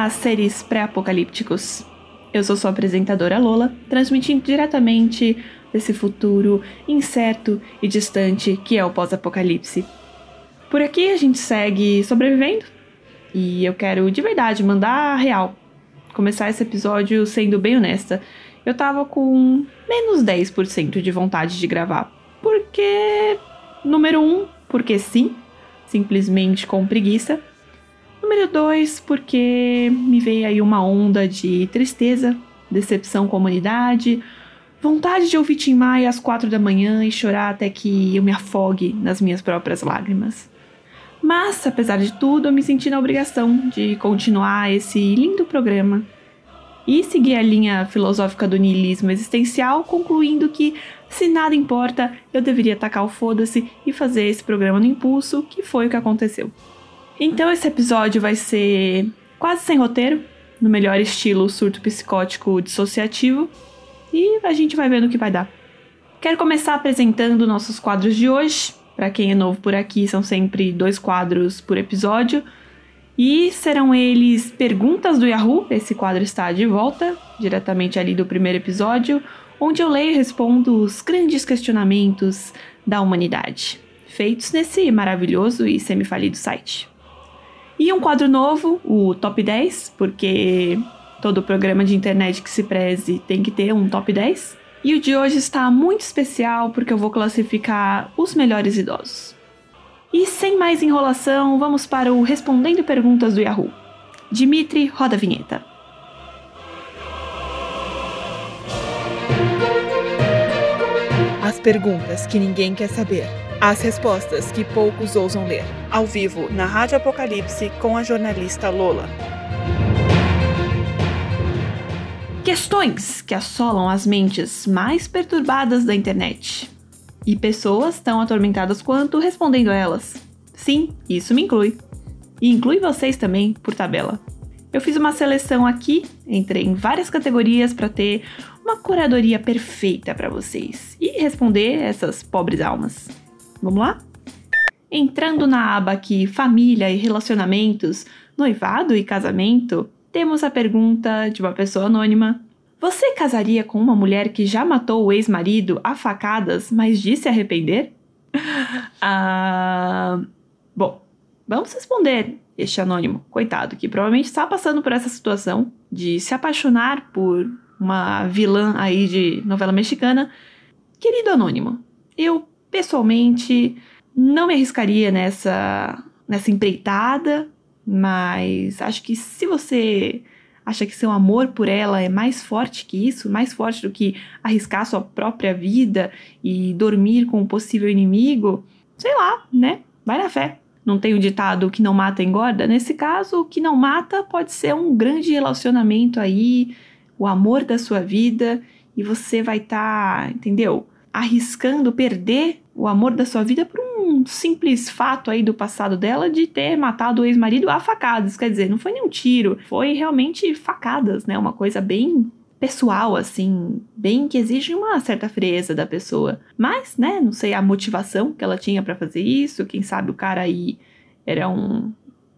Olá, seres pré-apocalípticos. Eu sou sua apresentadora Lola, transmitindo diretamente desse futuro incerto e distante que é o pós-apocalipse. Por aqui a gente segue sobrevivendo e eu quero de verdade mandar a real. Começar esse episódio sendo bem honesta. Eu tava com menos 10% de vontade de gravar. Porque, número um, porque sim, simplesmente com preguiça. Número dois, porque me veio aí uma onda de tristeza, decepção com a humanidade, vontade de ouvir Tim Maia às quatro da manhã e chorar até que eu me afogue nas minhas próprias lágrimas. Mas, apesar de tudo, eu me senti na obrigação de continuar esse lindo programa e seguir a linha filosófica do niilismo existencial, concluindo que, se nada importa, eu deveria tacar o foda-se e fazer esse programa no impulso, que foi o que aconteceu. Então esse episódio vai ser quase sem roteiro, no melhor estilo surto psicótico dissociativo, e a gente vai vendo o que vai dar. Quero começar apresentando nossos quadros de hoje. Para quem é novo por aqui, são sempre dois quadros por episódio. E serão eles Perguntas do Yahoo. Esse quadro está de volta, diretamente ali do primeiro episódio, onde eu leio e respondo os grandes questionamentos da humanidade, feitos nesse maravilhoso e semifalido site. E um quadro novo, o Top 10, porque todo programa de internet que se preze tem que ter um top 10. E o de hoje está muito especial porque eu vou classificar os melhores idosos. E sem mais enrolação, vamos para o Respondendo Perguntas do Yahoo. Dimitri, roda a vinheta. As perguntas que ninguém quer saber. As respostas que poucos ousam ler. Ao vivo, na Rádio Apocalipse, com a jornalista Lola. Questões que assolam as mentes mais perturbadas da internet. E pessoas tão atormentadas quanto respondendo a elas. Sim, isso me inclui. E inclui vocês também, por tabela. Eu fiz uma seleção aqui, entrei em várias categorias para ter uma curadoria perfeita para vocês e responder essas pobres almas. Vamos lá? Entrando na aba aqui Família e Relacionamentos, Noivado e Casamento, temos a pergunta de uma pessoa anônima. Você casaria com uma mulher que já matou o ex-marido a facadas, mas disse arrepender? ah, bom, vamos responder este anônimo, coitado, que provavelmente está passando por essa situação de se apaixonar por uma vilã aí de novela mexicana. Querido anônimo, eu pessoalmente não me arriscaria nessa, nessa empreitada, mas acho que se você acha que seu amor por ela é mais forte que isso, mais forte do que arriscar sua própria vida e dormir com um possível inimigo, sei lá, né? Vai na fé. Não tem o ditado que não mata engorda? Nesse caso, o que não mata pode ser um grande relacionamento aí, o amor da sua vida, e você vai estar, tá, entendeu? Arriscando perder o amor da sua vida por um simples fato aí do passado dela de ter matado o ex-marido a facadas. Quer dizer, não foi nenhum tiro, foi realmente facadas, né? Uma coisa bem pessoal, assim, bem que exige uma certa frieza da pessoa. Mas, né, não sei a motivação que ela tinha para fazer isso. Quem sabe o cara aí era um,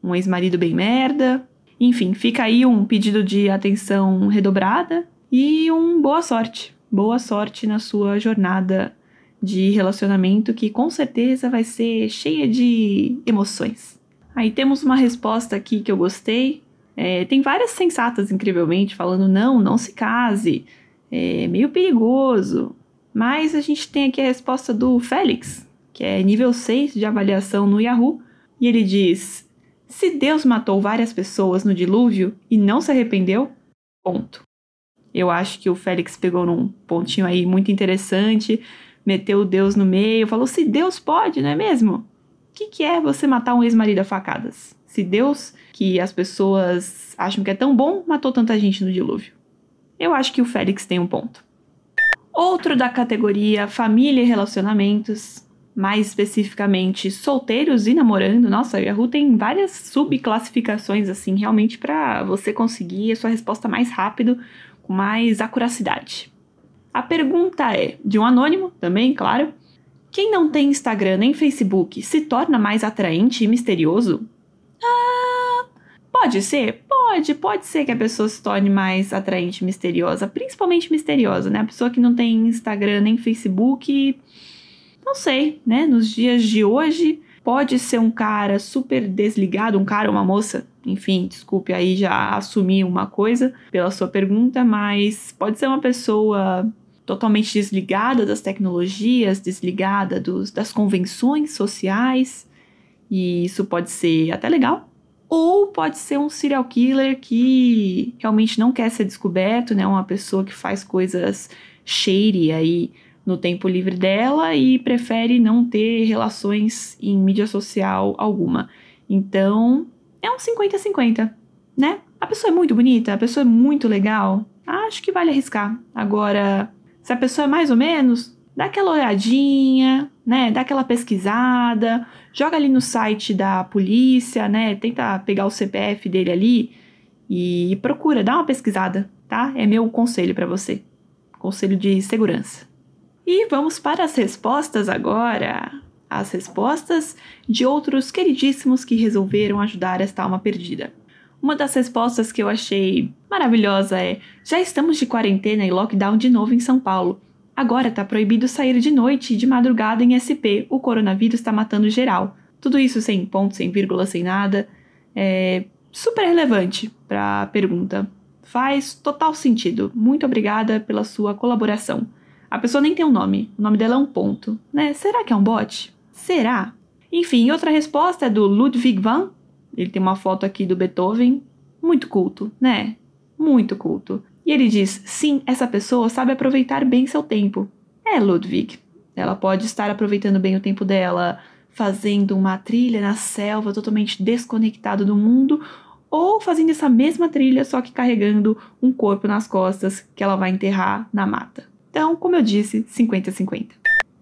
um ex-marido bem merda. Enfim, fica aí um pedido de atenção redobrada e um boa sorte. Boa sorte na sua jornada de relacionamento que com certeza vai ser cheia de emoções. Aí temos uma resposta aqui que eu gostei. É, tem várias sensatas, incrivelmente, falando: não, não se case, é meio perigoso. Mas a gente tem aqui a resposta do Félix, que é nível 6 de avaliação no Yahoo, e ele diz: se Deus matou várias pessoas no dilúvio e não se arrependeu, ponto. Eu acho que o Félix pegou num pontinho aí muito interessante, meteu Deus no meio, falou: se Deus pode, não é mesmo? O que, que é você matar um ex-marido a facadas? Se Deus, que as pessoas acham que é tão bom, matou tanta gente no dilúvio. Eu acho que o Félix tem um ponto. Outro da categoria família e relacionamentos, mais especificamente solteiros e namorando. Nossa, o Yahoo tem várias subclassificações assim, realmente para você conseguir a sua resposta mais rápido, com mais acuracidade. A pergunta é, de um anônimo também, claro. Quem não tem Instagram nem Facebook se torna mais atraente e misterioso? Ah, pode ser, pode, pode ser que a pessoa se torne mais atraente, misteriosa, principalmente misteriosa, né? A pessoa que não tem Instagram nem Facebook, não sei, né? Nos dias de hoje, pode ser um cara super desligado, um cara ou uma moça, enfim, desculpe aí já assumi uma coisa pela sua pergunta, mas pode ser uma pessoa totalmente desligada das tecnologias, desligada dos, das convenções sociais, e isso pode ser até legal. Ou pode ser um serial killer que realmente não quer ser descoberto, né? Uma pessoa que faz coisas shady aí no tempo livre dela e prefere não ter relações em mídia social alguma. Então, é um 50-50, né? A pessoa é muito bonita, a pessoa é muito legal, acho que vale arriscar. Agora, se a pessoa é mais ou menos, dá aquela olhadinha, né? Dá aquela pesquisada, joga ali no site da polícia, né? Tenta pegar o CPF dele ali e procura, dá uma pesquisada, tá? É meu conselho para você. Conselho de segurança. E vamos para as respostas agora. As respostas de outros queridíssimos que resolveram ajudar esta alma perdida. Uma das respostas que eu achei maravilhosa é: já estamos de quarentena e lockdown de novo em São Paulo. Agora tá proibido sair de noite e de madrugada em SP. O coronavírus está matando geral. Tudo isso sem ponto, sem vírgula, sem nada. É super relevante para a pergunta. Faz total sentido. Muito obrigada pela sua colaboração. A pessoa nem tem um nome, o nome dela é um ponto, né? Será que é um bot? Será? Enfim, outra resposta é do Ludwig van. Ele tem uma foto aqui do Beethoven, muito culto, né? Muito culto. E ele diz: sim, essa pessoa sabe aproveitar bem seu tempo. É, Ludwig. Ela pode estar aproveitando bem o tempo dela, fazendo uma trilha na selva totalmente desconectado do mundo, ou fazendo essa mesma trilha, só que carregando um corpo nas costas que ela vai enterrar na mata. Então, como eu disse, 50-50.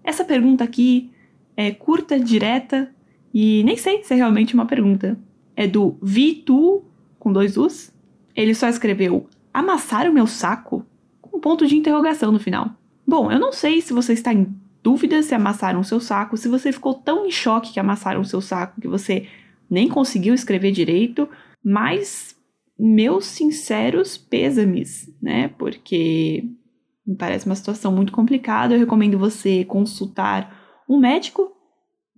Essa pergunta aqui é curta, direta e nem sei se é realmente uma pergunta. É do Vitu, com dois U's. Ele só escreveu amassar o meu saco? Com um ponto de interrogação no final. Bom, eu não sei se você está em dúvida se amassaram seu saco, se você ficou tão em choque que amassaram seu saco que você nem conseguiu escrever direito, mas meus sinceros pêsames, né? Porque me parece uma situação muito complicada. Eu recomendo você consultar um médico,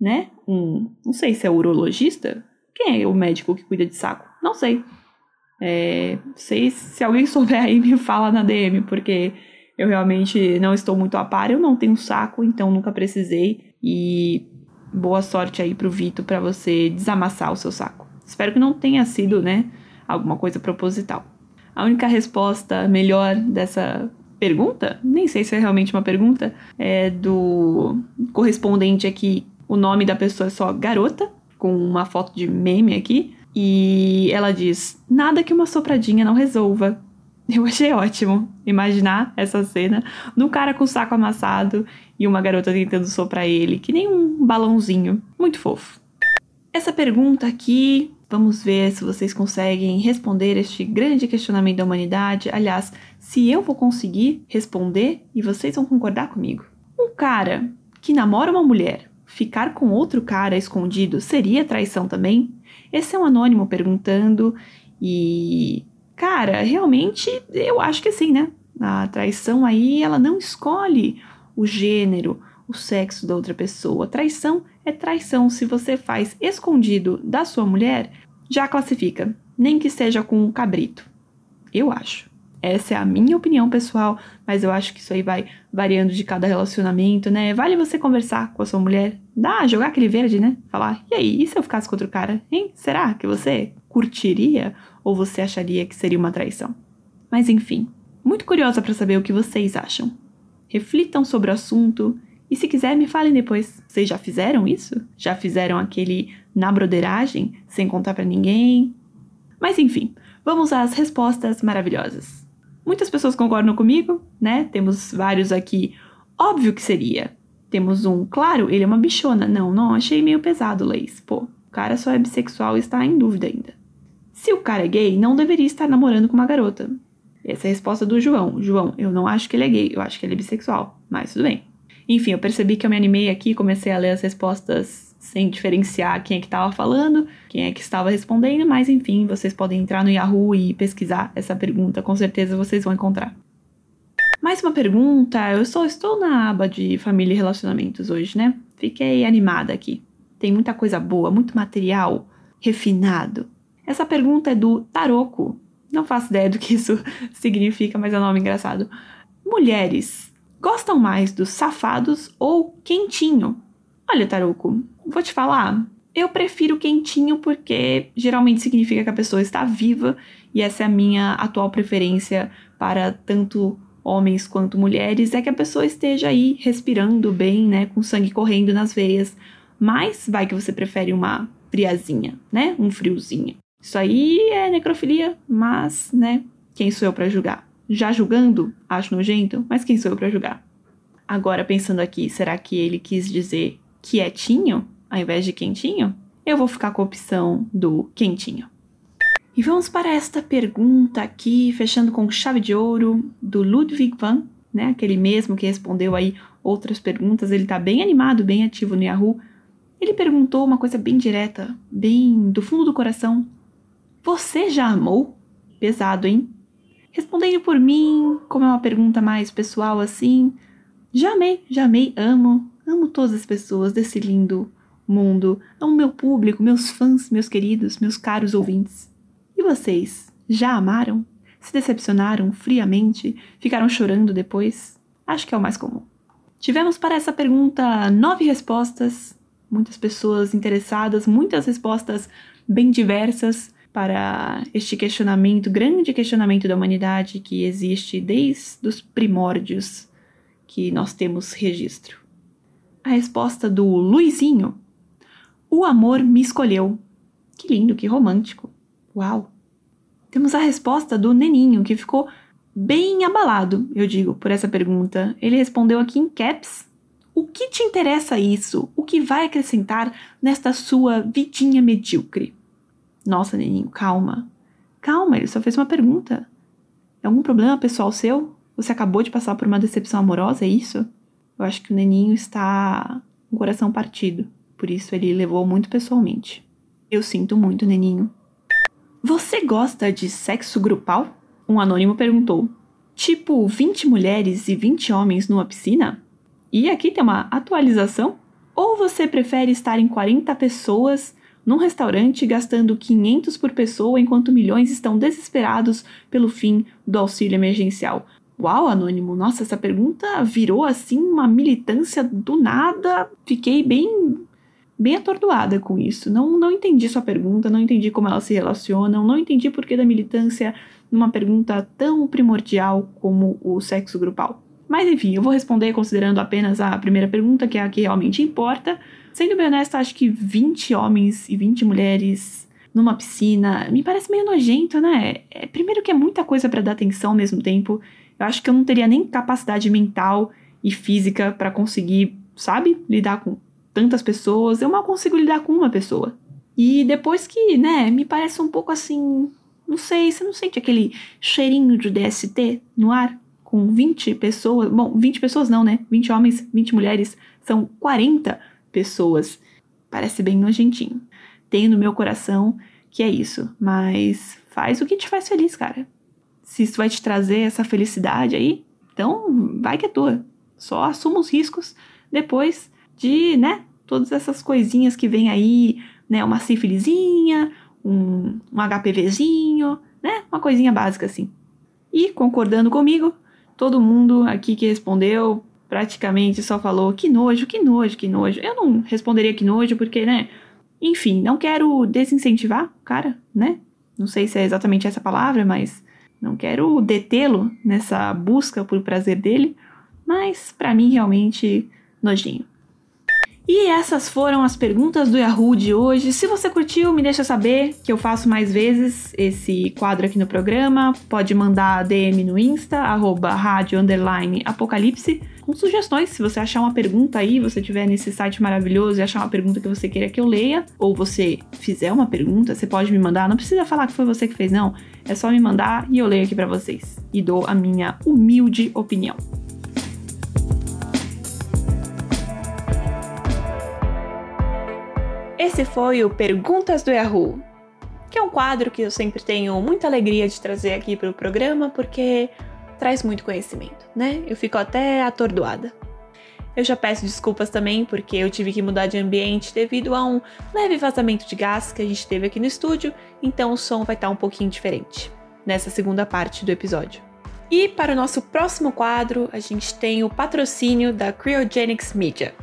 né? Um, não sei se é urologista. Quem é o médico que cuida de saco? Não sei. É, sei se alguém souber aí me fala na DM, porque eu realmente não estou muito a par. Eu não tenho saco, então nunca precisei. E boa sorte aí pro Vitor para você desamassar o seu saco. Espero que não tenha sido, né, alguma coisa proposital. A única resposta melhor dessa pergunta, nem sei se é realmente uma pergunta, é do correspondente aqui. O nome da pessoa é só garota, com uma foto de meme aqui. E ela diz: Nada que uma sopradinha não resolva. Eu achei ótimo imaginar essa cena do cara com o saco amassado e uma garota tentando soprar ele, que nem um balãozinho. Muito fofo. Essa pergunta aqui Vamos ver se vocês conseguem responder este grande questionamento da humanidade. Aliás, se eu vou conseguir responder e vocês vão concordar comigo. Um cara que namora uma mulher, ficar com outro cara escondido seria traição também? Esse é um anônimo perguntando e. Cara, realmente eu acho que sim, né? A traição aí, ela não escolhe o gênero, o sexo da outra pessoa. Traição é traição. Se você faz escondido da sua mulher, já classifica, nem que seja com um cabrito. Eu acho. Essa é a minha opinião pessoal, mas eu acho que isso aí vai variando de cada relacionamento, né? Vale você conversar com a sua mulher, dá, jogar aquele verde, né? Falar, e aí, e se eu ficasse com outro cara, hein? Será que você curtiria ou você acharia que seria uma traição? Mas enfim, muito curiosa para saber o que vocês acham. Reflitam sobre o assunto e se quiser, me falem depois. Vocês já fizeram isso? Já fizeram aquele na broderagem, sem contar para ninguém? Mas enfim, vamos às respostas maravilhosas. Muitas pessoas concordam comigo, né? Temos vários aqui. Óbvio que seria. Temos um, claro, ele é uma bichona. Não, não, achei meio pesado, Leis. Pô, o cara só é bissexual e está em dúvida ainda. Se o cara é gay, não deveria estar namorando com uma garota. Essa é a resposta do João. João, eu não acho que ele é gay, eu acho que ele é bissexual. Mas tudo bem. Enfim, eu percebi que eu me animei aqui, comecei a ler as respostas sem diferenciar quem é que estava falando, quem é que estava respondendo, mas enfim, vocês podem entrar no Yahoo e pesquisar essa pergunta, com certeza vocês vão encontrar. Mais uma pergunta, eu só estou na aba de família e relacionamentos hoje, né? Fiquei animada aqui. Tem muita coisa boa, muito material refinado. Essa pergunta é do Taroco. Não faço ideia do que isso significa, mas é um nome engraçado. Mulheres gostam mais dos safados ou quentinho? Olha, Taroco, vou te falar. Eu prefiro quentinho porque geralmente significa que a pessoa está viva e essa é a minha atual preferência para tanto homens quanto mulheres, é que a pessoa esteja aí respirando bem, né, com sangue correndo nas veias. Mas vai que você prefere uma friazinha, né, um friozinho. Isso aí é necrofilia, mas, né, quem sou eu para julgar? Já julgando, acho nojento, mas quem sou eu para julgar? Agora pensando aqui, será que ele quis dizer quietinho ao invés de quentinho? Eu vou ficar com a opção do quentinho. E vamos para esta pergunta aqui, fechando com chave de ouro, do Ludwig van, né? Aquele mesmo que respondeu aí outras perguntas. Ele tá bem animado, bem ativo no Yahoo. Ele perguntou uma coisa bem direta, bem do fundo do coração. Você já amou? Pesado, hein? Respondendo por mim, como é uma pergunta mais pessoal assim, já amei, já amei, amo, amo todas as pessoas desse lindo mundo, amo meu público, meus fãs, meus queridos, meus caros ouvintes. E vocês, já amaram? Se decepcionaram friamente? Ficaram chorando depois? Acho que é o mais comum. Tivemos para essa pergunta nove respostas, muitas pessoas interessadas, muitas respostas bem diversas para este questionamento, grande questionamento da humanidade que existe desde os primórdios que nós temos registro. A resposta do Luizinho: O amor me escolheu. Que lindo, que romântico. Uau! Temos a resposta do Neninho, que ficou bem abalado, eu digo, por essa pergunta. Ele respondeu aqui em caps: O que te interessa isso? O que vai acrescentar nesta sua vidinha medíocre? Nossa, Neninho, calma. Calma, ele só fez uma pergunta. É algum problema pessoal seu? Você acabou de passar por uma decepção amorosa, é isso? Eu acho que o Neninho está com o coração partido. Por isso ele levou muito pessoalmente. Eu sinto muito, Neninho. Você gosta de sexo grupal? Um anônimo perguntou. Tipo 20 mulheres e 20 homens numa piscina? E aqui tem uma atualização. Ou você prefere estar em 40 pessoas num restaurante gastando 500 por pessoa enquanto milhões estão desesperados pelo fim do auxílio emergencial? Uau, anônimo, nossa, essa pergunta virou assim uma militância do nada. Fiquei bem bem atordoada com isso. Não, não entendi sua pergunta, não entendi como elas se relacionam, não entendi por que da militância numa pergunta tão primordial como o sexo grupal. Mas enfim, eu vou responder considerando apenas a primeira pergunta, que é a que realmente importa. Sendo bem honesta, acho que 20 homens e 20 mulheres numa piscina me parece meio nojento, né? É, primeiro que é muita coisa para dar atenção ao mesmo tempo. Eu acho que eu não teria nem capacidade mental e física para conseguir, sabe, lidar com tantas pessoas, eu mal consigo lidar com uma pessoa. E depois que, né, me parece um pouco assim. Não sei, você não sente aquele cheirinho de DST no ar? Com 20 pessoas. Bom, 20 pessoas não, né? 20 homens, 20 mulheres. São 40 pessoas. Parece bem nojentinho. Tenho no meu coração que é isso. Mas faz o que te faz feliz, cara. Se isso vai te trazer essa felicidade aí, então vai que é tua. Só assuma os riscos. Depois de, né, todas essas coisinhas que vem aí, né, uma sífilizinha, um, um HPVzinho, né, uma coisinha básica assim. E concordando comigo, todo mundo aqui que respondeu praticamente só falou que nojo, que nojo, que nojo. Eu não responderia que nojo porque, né, enfim, não quero desincentivar o cara, né? Não sei se é exatamente essa palavra, mas não quero detê-lo nessa busca por prazer dele, mas para mim realmente nojinho. E essas foram as perguntas do Yahoo de hoje. Se você curtiu, me deixa saber que eu faço mais vezes esse quadro aqui no programa. Pode mandar DM no Insta, arroba rádio apocalipse, com sugestões. Se você achar uma pergunta aí, você tiver nesse site maravilhoso e achar uma pergunta que você queira que eu leia, ou você fizer uma pergunta, você pode me mandar. Não precisa falar que foi você que fez, não. É só me mandar e eu leio aqui para vocês e dou a minha humilde opinião. Esse foi o Perguntas do Yahoo, que é um quadro que eu sempre tenho muita alegria de trazer aqui para o programa, porque traz muito conhecimento, né? Eu fico até atordoada. Eu já peço desculpas também, porque eu tive que mudar de ambiente devido a um leve vazamento de gás que a gente teve aqui no estúdio, então o som vai estar um pouquinho diferente nessa segunda parte do episódio. E para o nosso próximo quadro, a gente tem o patrocínio da Cryogenics Media.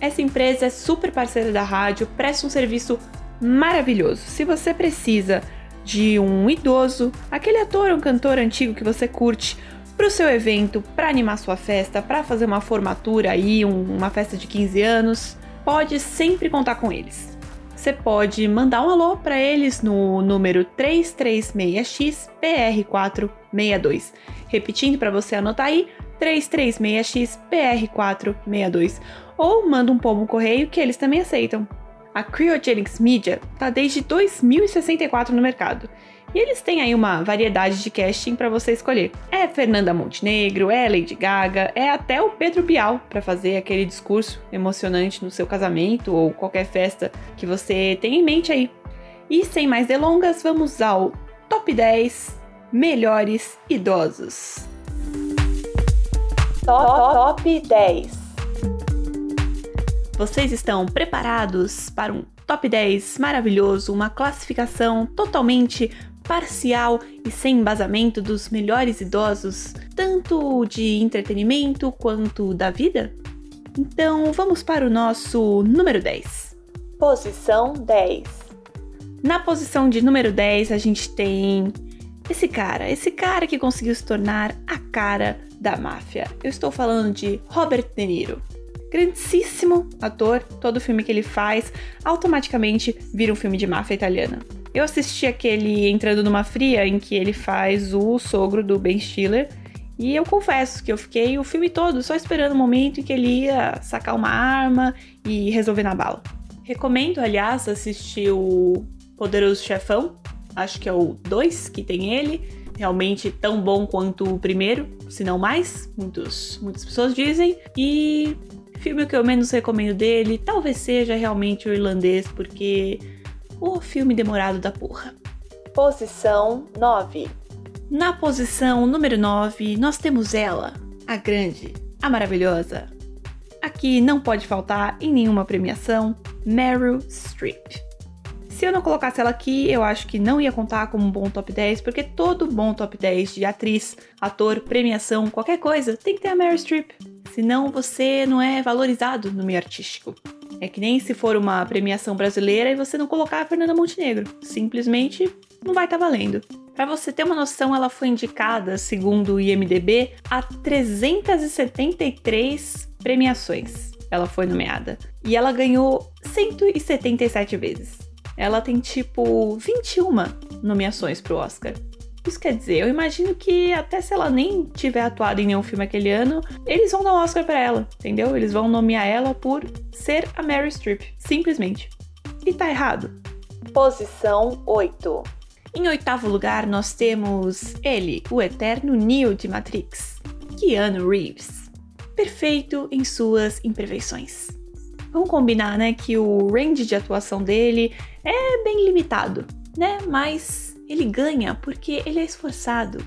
Essa empresa é super parceira da rádio, presta um serviço maravilhoso. Se você precisa de um idoso, aquele ator ou cantor antigo que você curte, para o seu evento, para animar sua festa, para fazer uma formatura aí, um, uma festa de 15 anos, pode sempre contar com eles. Você pode mandar um alô para eles no número 336XPR462. Repetindo para você anotar aí, 336XPR462. Ou manda um pombo correio que eles também aceitam. A Cryogenics Media está desde 2064 no mercado e eles têm aí uma variedade de casting para você escolher. É Fernanda Montenegro, é Lady Gaga, é até o Pedro Bial para fazer aquele discurso emocionante no seu casamento ou qualquer festa que você tem em mente aí. E sem mais delongas, vamos ao top 10 melhores idosos. Top, top 10. Vocês estão preparados para um top 10 maravilhoso, uma classificação totalmente parcial e sem embasamento dos melhores idosos, tanto de entretenimento quanto da vida? Então vamos para o nosso número 10. Posição 10. Na posição de número 10 a gente tem esse cara, esse cara que conseguiu se tornar a cara da máfia. Eu estou falando de Robert De Niro. Grandíssimo ator, todo filme que ele faz automaticamente vira um filme de máfia italiana. Eu assisti aquele Entrando numa Fria, em que ele faz o sogro do Ben Stiller. E eu confesso que eu fiquei o filme todo só esperando o momento em que ele ia sacar uma arma e resolver na bala. Recomendo, aliás, assistir o Poderoso Chefão. Acho que é o 2 que tem ele. Realmente tão bom quanto o primeiro, se não mais. Muitos, muitas pessoas dizem. E filme que eu menos recomendo dele talvez seja realmente o irlandês, porque o filme demorado da porra. Posição 9. Na posição número 9, nós temos ela, a grande, a maravilhosa. Aqui não pode faltar em nenhuma premiação, Meryl Streep. Se eu não colocasse ela aqui, eu acho que não ia contar como um bom top 10, porque todo bom top 10 de atriz, ator, premiação, qualquer coisa, tem que ter a Meryl Streep. Senão você não é valorizado no meio artístico. É que nem se for uma premiação brasileira e você não colocar a Fernanda Montenegro. Simplesmente não vai estar tá valendo. Para você ter uma noção, ela foi indicada, segundo o IMDb, a 373 premiações. Ela foi nomeada. E ela ganhou 177 vezes. Ela tem tipo 21 nomeações pro Oscar. Isso quer dizer, eu imagino que até se ela nem tiver atuado em nenhum filme aquele ano, eles vão dar um Oscar para ela, entendeu? Eles vão nomear ela por ser a Mary Streep, simplesmente. E tá errado. Posição 8. Em oitavo lugar, nós temos ele, o eterno Neo de Matrix, Keanu Reeves. Perfeito em suas imperfeições. Vamos combinar, né, que o range de atuação dele é bem limitado, né? Mas ele ganha porque ele é esforçado.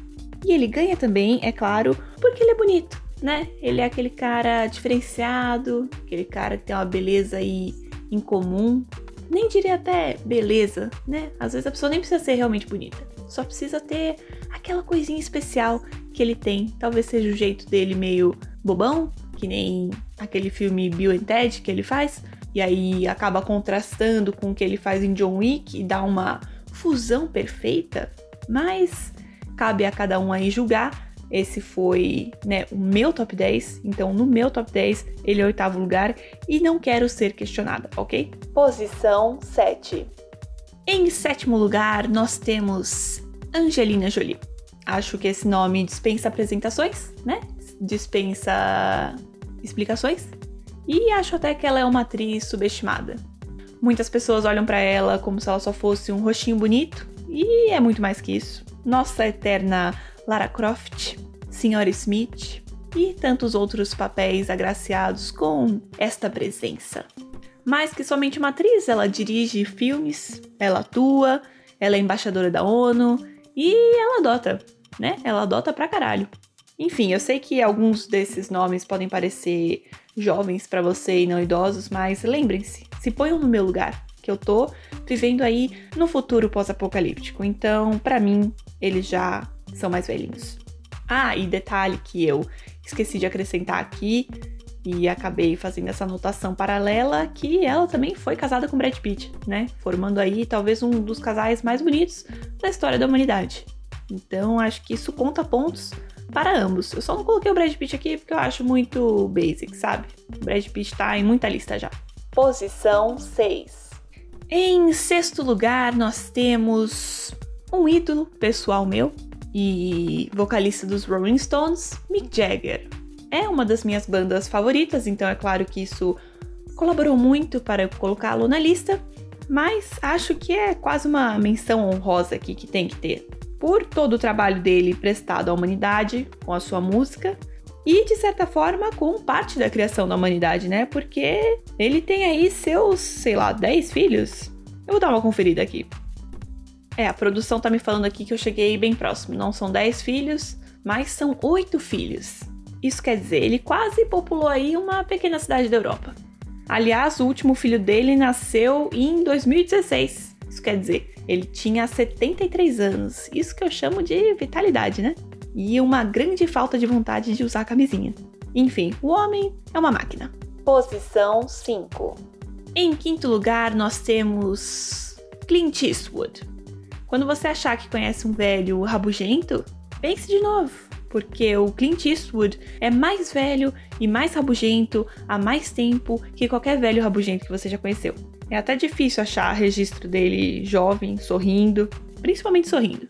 E ele ganha também, é claro, porque ele é bonito, né? Ele é aquele cara diferenciado, aquele cara que tem uma beleza aí incomum. Nem diria até beleza, né? Às vezes a pessoa nem precisa ser realmente bonita. Só precisa ter aquela coisinha especial que ele tem. Talvez seja o jeito dele meio bobão, que nem aquele filme Bill and Ted que ele faz. E aí acaba contrastando com o que ele faz em John Wick e dá uma fusão perfeita, mas cabe a cada um aí julgar. Esse foi né, o meu top 10, então no meu top 10 ele é o oitavo lugar e não quero ser questionada, ok? Posição 7. Em sétimo lugar, nós temos Angelina Jolie. Acho que esse nome dispensa apresentações, né? Dispensa explicações. E acho até que ela é uma atriz subestimada. Muitas pessoas olham para ela como se ela só fosse um rostinho bonito, e é muito mais que isso. Nossa eterna Lara Croft, Senhora Smith e tantos outros papéis agraciados com esta presença. Mais que somente uma atriz, ela dirige filmes, ela atua, ela é embaixadora da ONU e ela adota, né? Ela adota pra caralho. Enfim, eu sei que alguns desses nomes podem parecer jovens para você e não idosos, mas lembrem-se, se ponham no meu lugar, que eu tô vivendo aí no futuro pós-apocalíptico. Então, para mim, eles já são mais velhinhos. Ah, e detalhe que eu esqueci de acrescentar aqui e acabei fazendo essa anotação paralela que ela também foi casada com Brad Pitt, né? Formando aí talvez um dos casais mais bonitos da história da humanidade. Então, acho que isso conta pontos para ambos. Eu só não coloquei o Brad Pitt aqui porque eu acho muito basic, sabe? O Brad Pitt tá em muita lista já. Posição 6. Em sexto lugar, nós temos um ídolo pessoal meu e vocalista dos Rolling Stones, Mick Jagger. É uma das minhas bandas favoritas, então é claro que isso colaborou muito para eu colocá-lo na lista, mas acho que é quase uma menção honrosa aqui que tem que ter por todo o trabalho dele prestado à humanidade com a sua música e de certa forma com parte da criação da humanidade, né? Porque ele tem aí seus, sei lá, 10 filhos. Eu vou dar uma conferida aqui. É, a produção tá me falando aqui que eu cheguei bem próximo. Não são 10 filhos, mas são 8 filhos. Isso quer dizer, ele quase populou aí uma pequena cidade da Europa. Aliás, o último filho dele nasceu em 2016. Isso quer dizer, ele tinha 73 anos. Isso que eu chamo de vitalidade, né? E uma grande falta de vontade de usar camisinha. Enfim, o homem é uma máquina. Posição 5. Em quinto lugar, nós temos Clint Eastwood. Quando você achar que conhece um velho rabugento, pense de novo, porque o Clint Eastwood é mais velho e mais rabugento há mais tempo que qualquer velho rabugento que você já conheceu. É até difícil achar registro dele jovem, sorrindo, principalmente sorrindo.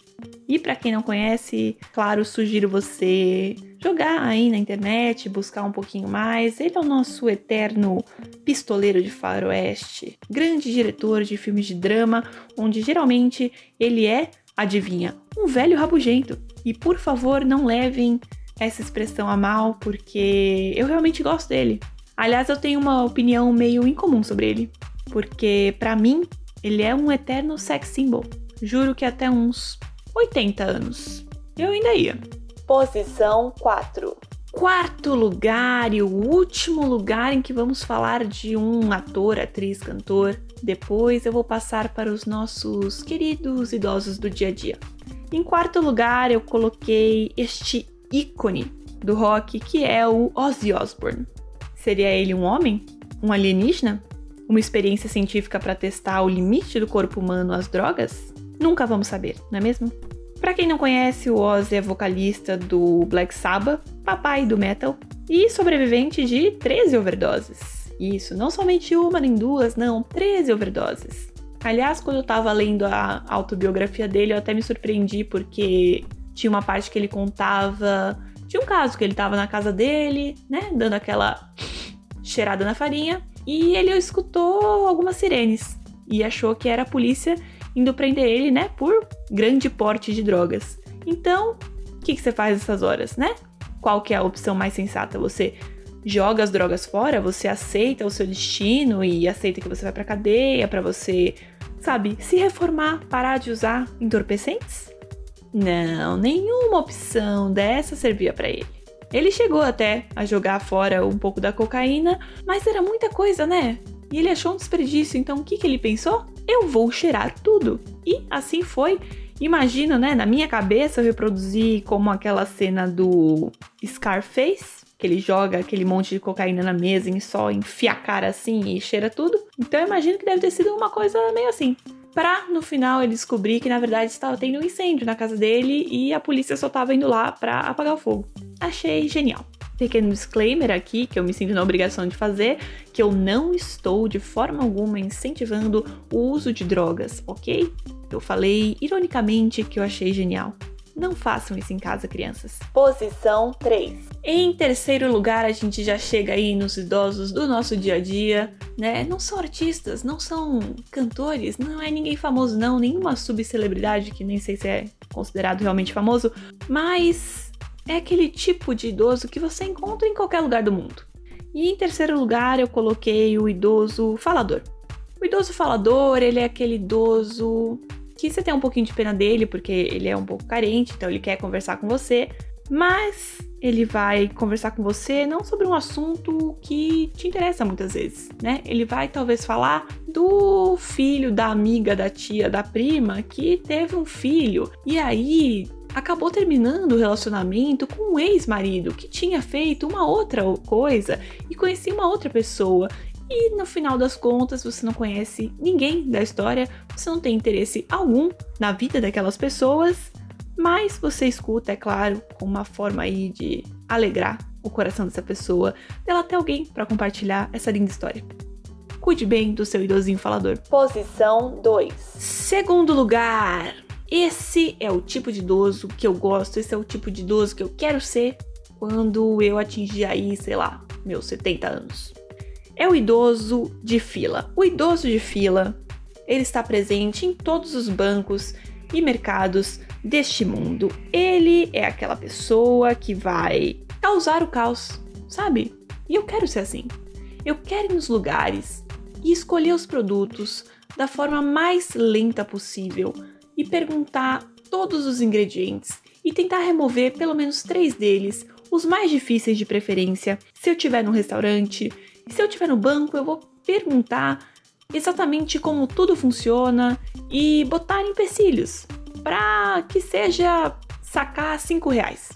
E para quem não conhece, claro, sugiro você jogar aí na internet, buscar um pouquinho mais. Ele é o nosso eterno pistoleiro de faroeste, grande diretor de filmes de drama, onde geralmente ele é, adivinha, um velho rabugento. E por favor, não levem essa expressão a mal, porque eu realmente gosto dele. Aliás, eu tenho uma opinião meio incomum sobre ele porque para mim ele é um eterno sex symbol. Juro que até uns 80 anos eu ainda ia. Posição 4. Quarto lugar e o último lugar em que vamos falar de um ator, atriz, cantor. Depois eu vou passar para os nossos queridos idosos do dia a dia. Em quarto lugar, eu coloquei este ícone do rock que é o Ozzy Osbourne. Seria ele um homem? Um alienígena? uma experiência científica para testar o limite do corpo humano às drogas? Nunca vamos saber, não é mesmo? Para quem não conhece, o Ozzy é vocalista do Black Sabbath, papai do metal, e sobrevivente de 13 overdoses. Isso, não somente uma nem duas, não, 13 overdoses. Aliás, quando eu tava lendo a autobiografia dele, eu até me surpreendi porque tinha uma parte que ele contava de um caso que ele tava na casa dele, né, dando aquela cheirada na farinha, e ele escutou algumas sirenes e achou que era a polícia indo prender ele, né, por grande porte de drogas. Então, o que, que você faz nessas horas, né? Qual que é a opção mais sensata? Você joga as drogas fora? Você aceita o seu destino e aceita que você vai pra cadeia para você, sabe, se reformar, parar de usar entorpecentes? Não, nenhuma opção dessa servia para ele. Ele chegou até a jogar fora um pouco da cocaína, mas era muita coisa, né? E ele achou um desperdício, então o que, que ele pensou? Eu vou cheirar tudo. E assim foi. Imagina, né? Na minha cabeça eu reproduzi como aquela cena do Scarface, que ele joga aquele monte de cocaína na mesa e só enfia a cara assim e cheira tudo. Então eu imagino que deve ter sido uma coisa meio assim. Pra no final ele descobrir que na verdade estava tendo um incêndio na casa dele e a polícia só estava indo lá para apagar o fogo. Achei genial. Pequeno disclaimer aqui que eu me sinto na obrigação de fazer, que eu não estou de forma alguma incentivando o uso de drogas, ok? Eu falei ironicamente que eu achei genial. Não façam isso em casa, crianças. Posição 3. Em terceiro lugar, a gente já chega aí nos idosos do nosso dia a dia, né? Não são artistas, não são cantores, não é ninguém famoso, não, nenhuma subcelebridade que nem sei se é considerado realmente famoso, mas é aquele tipo de idoso que você encontra em qualquer lugar do mundo. E em terceiro lugar, eu coloquei o idoso falador. O idoso falador, ele é aquele idoso que você tem um pouquinho de pena dele, porque ele é um pouco carente, então ele quer conversar com você, mas ele vai conversar com você não sobre um assunto que te interessa muitas vezes, né? Ele vai talvez falar do filho da amiga, da tia, da prima que teve um filho e aí acabou terminando o relacionamento com um ex-marido que tinha feito uma outra coisa e conhecia uma outra pessoa. E no final das contas, você não conhece ninguém da história, você não tem interesse algum na vida daquelas pessoas mas você escuta, é claro, com uma forma aí de alegrar o coração dessa pessoa, dela ter alguém para compartilhar essa linda história. Cuide bem do seu idosinho falador. Posição 2. Segundo lugar, esse é o tipo de idoso que eu gosto, esse é o tipo de idoso que eu quero ser quando eu atingir aí, sei lá, meus 70 anos. É o idoso de fila. O idoso de fila, ele está presente em todos os bancos e mercados deste mundo. Ele é aquela pessoa que vai causar o caos, sabe? E eu quero ser assim. Eu quero ir nos lugares e escolher os produtos da forma mais lenta possível e perguntar todos os ingredientes e tentar remover pelo menos três deles, os mais difíceis de preferência. Se eu estiver no restaurante, se eu estiver no banco, eu vou perguntar exatamente como tudo funciona e botar empecilhos para que seja sacar cinco reais.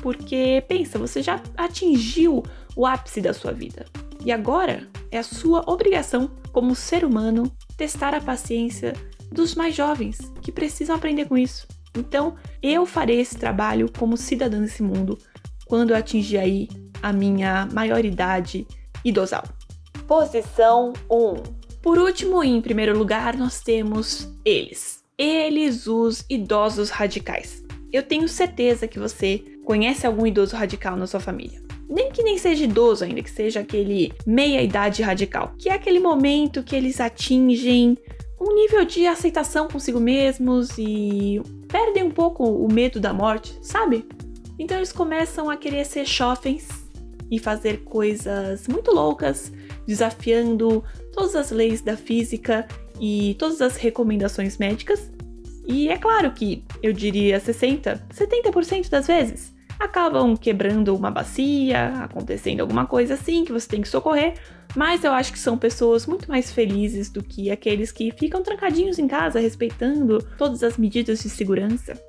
Porque pensa, você já atingiu o ápice da sua vida. E agora é a sua obrigação, como ser humano, testar a paciência dos mais jovens que precisam aprender com isso. Então, eu farei esse trabalho como cidadã desse mundo quando eu atingir aí a minha maioridade idosal. Posição 1. Por último, e em primeiro lugar, nós temos eles, eles, os idosos radicais. Eu tenho certeza que você conhece algum idoso radical na sua família. Nem que nem seja idoso ainda, que seja aquele meia-idade radical, que é aquele momento que eles atingem um nível de aceitação consigo mesmos e perdem um pouco o medo da morte, sabe? Então eles começam a querer ser jovens e fazer coisas muito loucas, desafiando todas as leis da física e todas as recomendações médicas. E é claro que eu diria 60, 70% das vezes acabam quebrando uma bacia, acontecendo alguma coisa assim que você tem que socorrer, mas eu acho que são pessoas muito mais felizes do que aqueles que ficam trancadinhos em casa respeitando todas as medidas de segurança.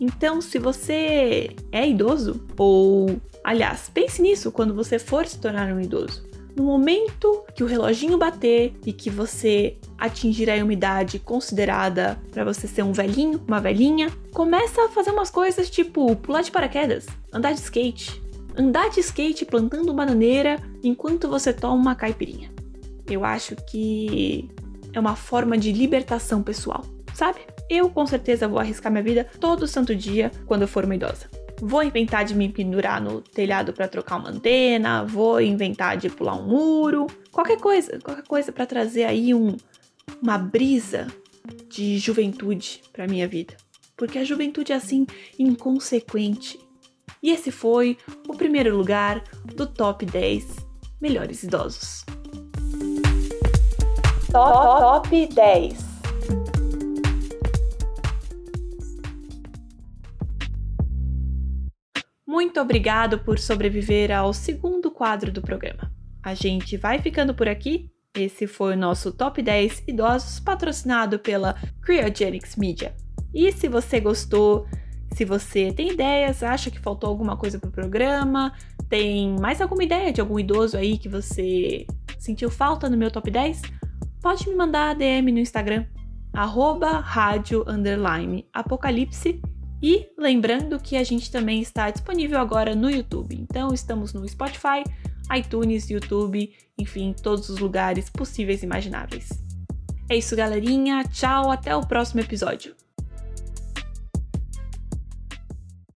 Então, se você é idoso, ou aliás, pense nisso quando você for se tornar um idoso no momento que o reloginho bater e que você atingir a umidade considerada para você ser um velhinho, uma velhinha, começa a fazer umas coisas tipo pular de paraquedas, andar de skate, andar de skate plantando bananeira enquanto você toma uma caipirinha. Eu acho que é uma forma de libertação pessoal, sabe? Eu com certeza vou arriscar minha vida todo santo dia quando eu for uma idosa. Vou inventar de me pendurar no telhado para trocar uma antena, vou inventar de pular um muro, qualquer coisa, qualquer coisa para trazer aí um, uma brisa de juventude para minha vida. Porque a juventude é assim inconsequente. E esse foi o primeiro lugar do top 10 melhores idosos. Top, top 10 Muito obrigado por sobreviver ao segundo quadro do programa. A gente vai ficando por aqui. Esse foi o nosso Top 10 Idosos patrocinado pela Cryogenics Media. E se você gostou, se você tem ideias, acha que faltou alguma coisa pro programa, tem mais alguma ideia de algum idoso aí que você sentiu falta no meu top 10, pode me mandar DM no Instagram, arroba apocalipse e lembrando que a gente também está disponível agora no YouTube. Então estamos no Spotify, iTunes, YouTube, enfim, todos os lugares possíveis e imagináveis. É isso, galerinha. Tchau, até o próximo episódio.